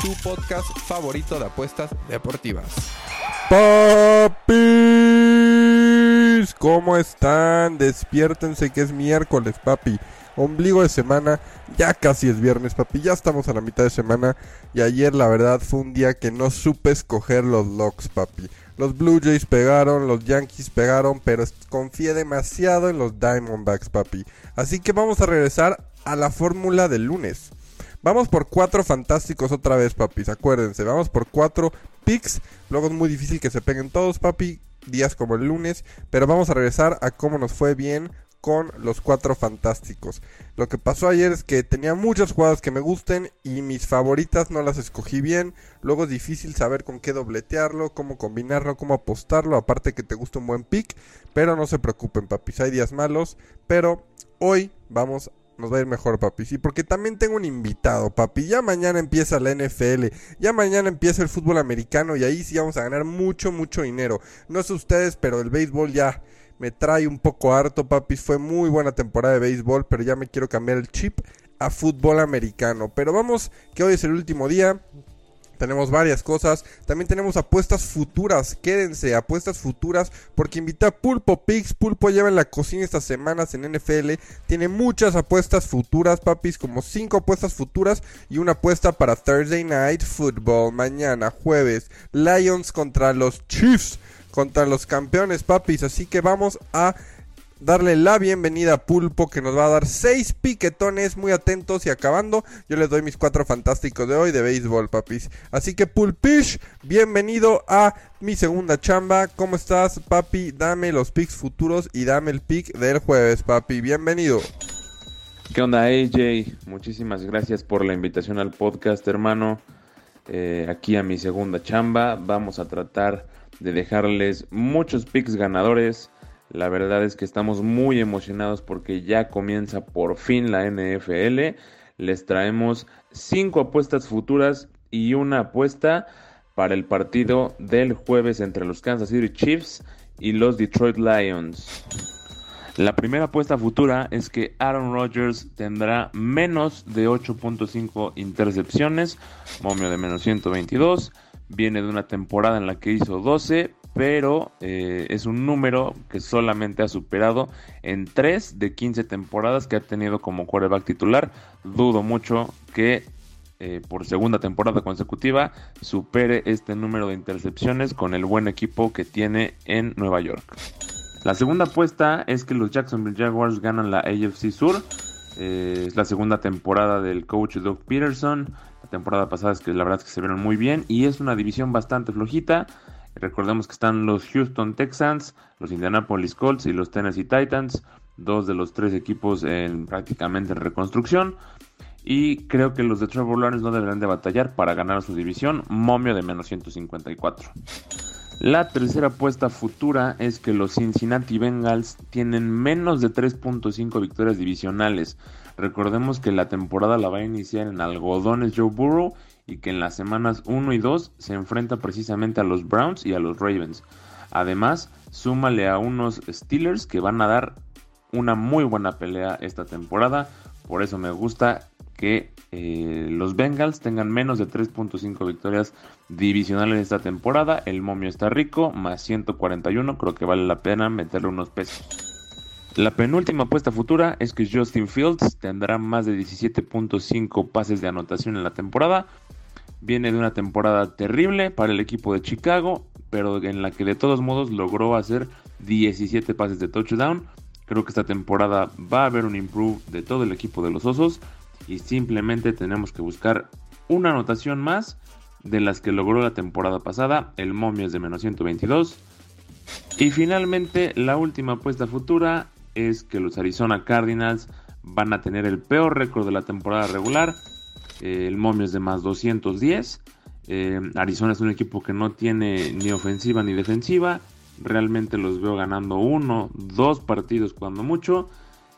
tu podcast favorito de apuestas deportivas. Papis, ¿cómo están? Despiértense que es miércoles, papi. Ombligo de semana, ya casi es viernes, papi. Ya estamos a la mitad de semana. Y ayer, la verdad, fue un día que no supe escoger los locks, papi. Los Blue Jays pegaron, los Yankees pegaron, pero confié demasiado en los Diamondbacks, papi. Así que vamos a regresar a la fórmula del lunes. Vamos por cuatro fantásticos otra vez, papis. Acuérdense, vamos por cuatro picks. Luego es muy difícil que se peguen todos, papi. Días como el lunes. Pero vamos a regresar a cómo nos fue bien con los cuatro fantásticos. Lo que pasó ayer es que tenía muchas jugadas que me gusten y mis favoritas no las escogí bien. Luego es difícil saber con qué dobletearlo, cómo combinarlo, cómo apostarlo. Aparte que te gusta un buen pick. Pero no se preocupen, papis. Hay días malos. Pero hoy vamos nos va a ir mejor, papi. Sí, porque también tengo un invitado, papi. Ya mañana empieza la NFL. Ya mañana empieza el fútbol americano. Y ahí sí vamos a ganar mucho, mucho dinero. No sé ustedes, pero el béisbol ya me trae un poco harto, papi. Fue muy buena temporada de béisbol, pero ya me quiero cambiar el chip a fútbol americano. Pero vamos, que hoy es el último día. Tenemos varias cosas. También tenemos apuestas futuras. Quédense, apuestas futuras. Porque invita a Pulpo Pix. Pulpo lleva en la cocina estas semanas en NFL. Tiene muchas apuestas futuras, papis. Como 5 apuestas futuras. Y una apuesta para Thursday Night Football. Mañana, jueves. Lions contra los Chiefs. Contra los campeones, papis. Así que vamos a darle la bienvenida a Pulpo que nos va a dar seis piquetones muy atentos y acabando yo les doy mis cuatro fantásticos de hoy de béisbol papis. Así que Pulpish bienvenido a mi segunda chamba. ¿cómo estás papi? dame los picks futuros y dame el pick del jueves papi. Bienvenido. ¿Qué onda AJ? Muchísimas gracias por la invitación al podcast hermano. Eh, aquí a mi segunda chamba. Vamos a tratar de dejarles muchos picks ganadores la verdad es que estamos muy emocionados porque ya comienza por fin la NFL. Les traemos cinco apuestas futuras y una apuesta para el partido del jueves entre los Kansas City Chiefs y los Detroit Lions. La primera apuesta futura es que Aaron Rodgers tendrá menos de 8.5 intercepciones, momio de menos 122, viene de una temporada en la que hizo 12, pero eh, es un número que solamente ha superado en 3 de 15 temporadas que ha tenido como quarterback titular. Dudo mucho que eh, por segunda temporada consecutiva supere este número de intercepciones con el buen equipo que tiene en Nueva York. La segunda apuesta es que los Jacksonville Jaguars ganan la AFC Sur. Eh, es la segunda temporada del coach Doug Peterson. La temporada pasada es que la verdad es que se vieron muy bien y es una división bastante flojita. Recordemos que están los Houston Texans, los Indianapolis Colts y los Tennessee Titans, dos de los tres equipos en prácticamente en reconstrucción. Y creo que los de Trevor no deberán de batallar para ganar su división, momio de menos 154. La tercera apuesta futura es que los Cincinnati Bengals tienen menos de 3.5 victorias divisionales. Recordemos que la temporada la va a iniciar en algodones Joe Burrow y que en las semanas 1 y 2 se enfrenta precisamente a los Browns y a los Ravens. Además, súmale a unos Steelers que van a dar una muy buena pelea esta temporada. Por eso me gusta que eh, los Bengals tengan menos de 3.5 victorias divisionales esta temporada. El momio está rico, más 141. Creo que vale la pena meterle unos pesos. La penúltima apuesta futura es que Justin Fields tendrá más de 17.5 pases de anotación en la temporada. Viene de una temporada terrible para el equipo de Chicago, pero en la que de todos modos logró hacer 17 pases de touchdown. Creo que esta temporada va a haber un improve de todo el equipo de los Osos y simplemente tenemos que buscar una anotación más de las que logró la temporada pasada. El momio es de menos 122. Y finalmente la última apuesta futura es que los Arizona Cardinals van a tener el peor récord de la temporada regular el momio es de más 210. Eh, Arizona es un equipo que no tiene ni ofensiva ni defensiva. Realmente los veo ganando uno, dos partidos cuando mucho.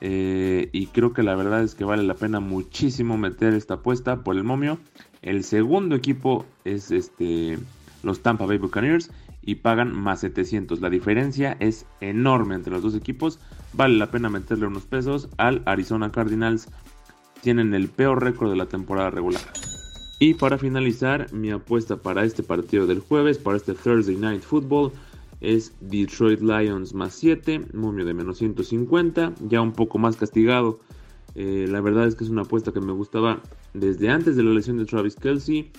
Eh, y creo que la verdad es que vale la pena muchísimo meter esta apuesta por el momio. El segundo equipo es este, los Tampa Bay Buccaneers y pagan más 700. La diferencia es enorme entre los dos equipos. Vale la pena meterle unos pesos al Arizona Cardinals. Tienen el peor récord de la temporada regular. Y para finalizar, mi apuesta para este partido del jueves, para este Thursday Night Football, es Detroit Lions más 7, momio de menos 150, ya un poco más castigado. Eh, la verdad es que es una apuesta que me gustaba desde antes de la lesión de Travis Kelsey.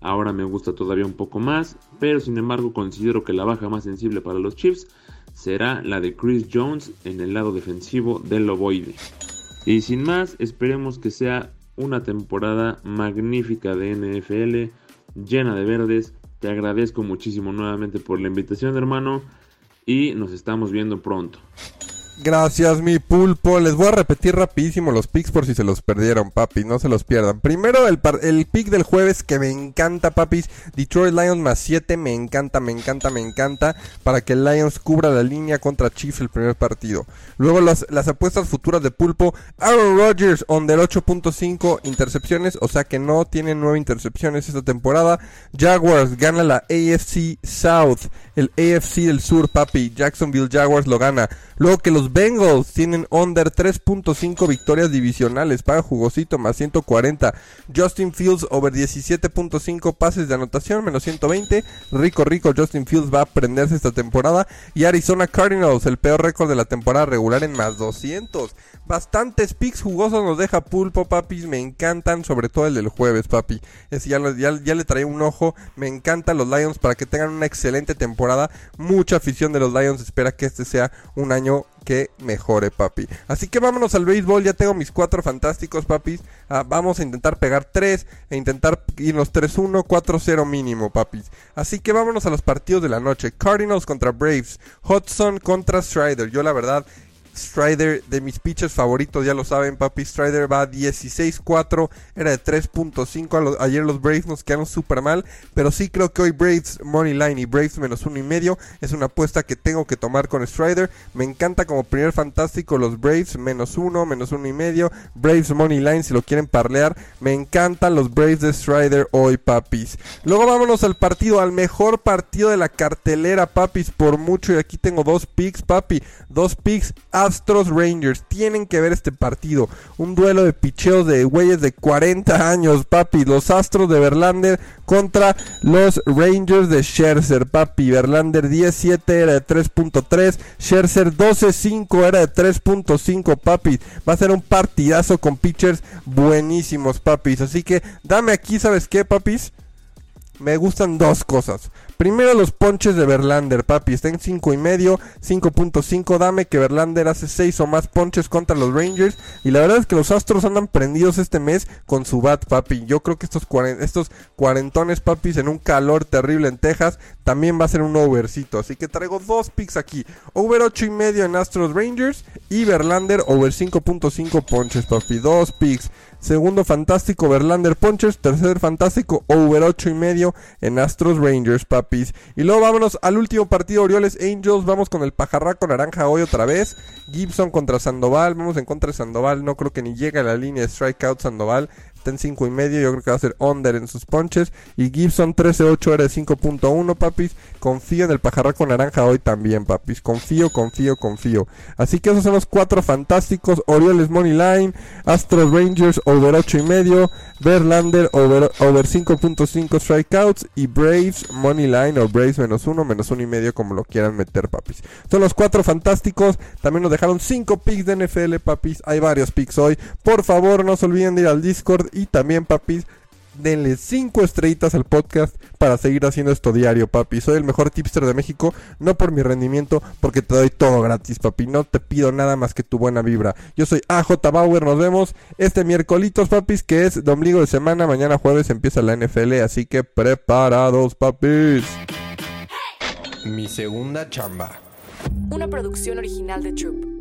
Ahora me gusta todavía un poco más, pero sin embargo considero que la baja más sensible para los Chiefs será la de Chris Jones en el lado defensivo del Loboide. Y sin más, esperemos que sea una temporada magnífica de NFL, llena de verdes. Te agradezco muchísimo nuevamente por la invitación, hermano, y nos estamos viendo pronto. Gracias, mi pulpo. Les voy a repetir rapidísimo los picks por si se los perdieron, papi. No se los pierdan. Primero, el, el pick del jueves que me encanta, papis. Detroit Lions más 7. Me encanta, me encanta, me encanta. Para que Lions cubra la línea contra Chiefs el primer partido. Luego, las, las apuestas futuras de pulpo. Aaron Rodgers, under 8.5 intercepciones. O sea que no tiene 9 intercepciones esta temporada. Jaguars gana la AFC South. El AFC del Sur, papi. Jacksonville Jaguars lo gana. Luego que los Bengals tienen under 3.5 victorias divisionales. Paga jugosito más 140. Justin Fields over 17.5 pases de anotación menos 120. Rico, rico. Justin Fields va a aprenderse esta temporada. Y Arizona Cardinals, el peor récord de la temporada regular en más 200. Bastantes picks jugosos nos deja Pulpo, papis. Me encantan, sobre todo el del jueves, papi. Es, ya, ya, ya le trae un ojo. Me encantan los Lions para que tengan una excelente temporada. Mucha afición de los Lions espera que este sea un año que mejore, papi. Así que vámonos al béisbol. Ya tengo mis cuatro fantásticos, papis. Ah, vamos a intentar pegar tres e intentar irnos 3-1, 4-0 mínimo, papis. Así que vámonos a los partidos de la noche. Cardinals contra Braves. Hudson contra Strider. Yo la verdad Strider de mis pitchers favoritos, ya lo saben, papi. Strider va 16-4, era de 3.5. Ayer los Braves nos quedaron súper mal, pero sí creo que hoy Braves Money Line y Braves menos uno y medio es una apuesta que tengo que tomar con Strider. Me encanta como primer fantástico los Braves menos uno, menos uno y medio. Braves Money Line si lo quieren parlear. Me encantan los Braves de Strider hoy, papis. Luego vámonos al partido, al mejor partido de la cartelera, papis, por mucho. Y aquí tengo dos picks, papi. Dos picks. Astros Rangers. Tienen que ver este partido. Un duelo de picheos de güeyes de 40 años, papi. Los Astros de Verlander contra los Rangers de Scherzer, papi. Verlander 17 era de 3.3. Scherzer 12.5 era de 3.5, papi. Va a ser un partidazo con pitchers buenísimos, papis. Así que dame aquí, ¿sabes qué, papis? Me gustan dos cosas. Primero los ponches de Verlander, papi. Está en 5 y medio, 5.5. Dame que Verlander hace 6 o más ponches contra los Rangers. Y la verdad es que los Astros andan prendidos este mes con su bat, papi. Yo creo que estos, estos cuarentones, papis, en un calor terrible en Texas, también va a ser un overcito. Así que traigo dos picks aquí. Over 8 y medio en Astros Rangers y Verlander over 5.5 ponches, papi. Dos picks. Segundo fantástico Verlander Ponchers. Tercer fantástico over 8 y medio en Astros Rangers, papis. Y luego vámonos al último partido Orioles Angels. Vamos con el pajarraco naranja hoy otra vez. Gibson contra Sandoval. Vamos en contra de Sandoval. No creo que ni llegue a la línea de strikeout Sandoval está en 5 y medio. Yo creo que va a ser under en sus ponches. Y Gibson 13-8 era de 5.1, papis. Confío en el pajarraco naranja hoy también, papis. Confío, confío, confío. Así que esos son los cuatro fantásticos. Orioles Money Line, Astros Rangers over 8 y medio, Verlander over, over 5.5 strikeouts y Braves Money Line o Braves menos 1, menos 1 y medio como lo quieran meter, papis. Son los cuatro fantásticos. También nos dejaron 5 picks de NFL, papis. Hay varios picks hoy. Por favor, no se olviden de ir al Discord y también, papis, denle 5 estrellitas al podcast para seguir haciendo esto diario, papi. Soy el mejor tipster de México, no por mi rendimiento, porque te doy todo gratis, papi. No te pido nada más que tu buena vibra. Yo soy AJ Bauer, nos vemos este miércoles, papis, que es de ombligo de semana. Mañana jueves empieza la NFL, así que preparados, papis. Mi segunda chamba. Una producción original de Troop.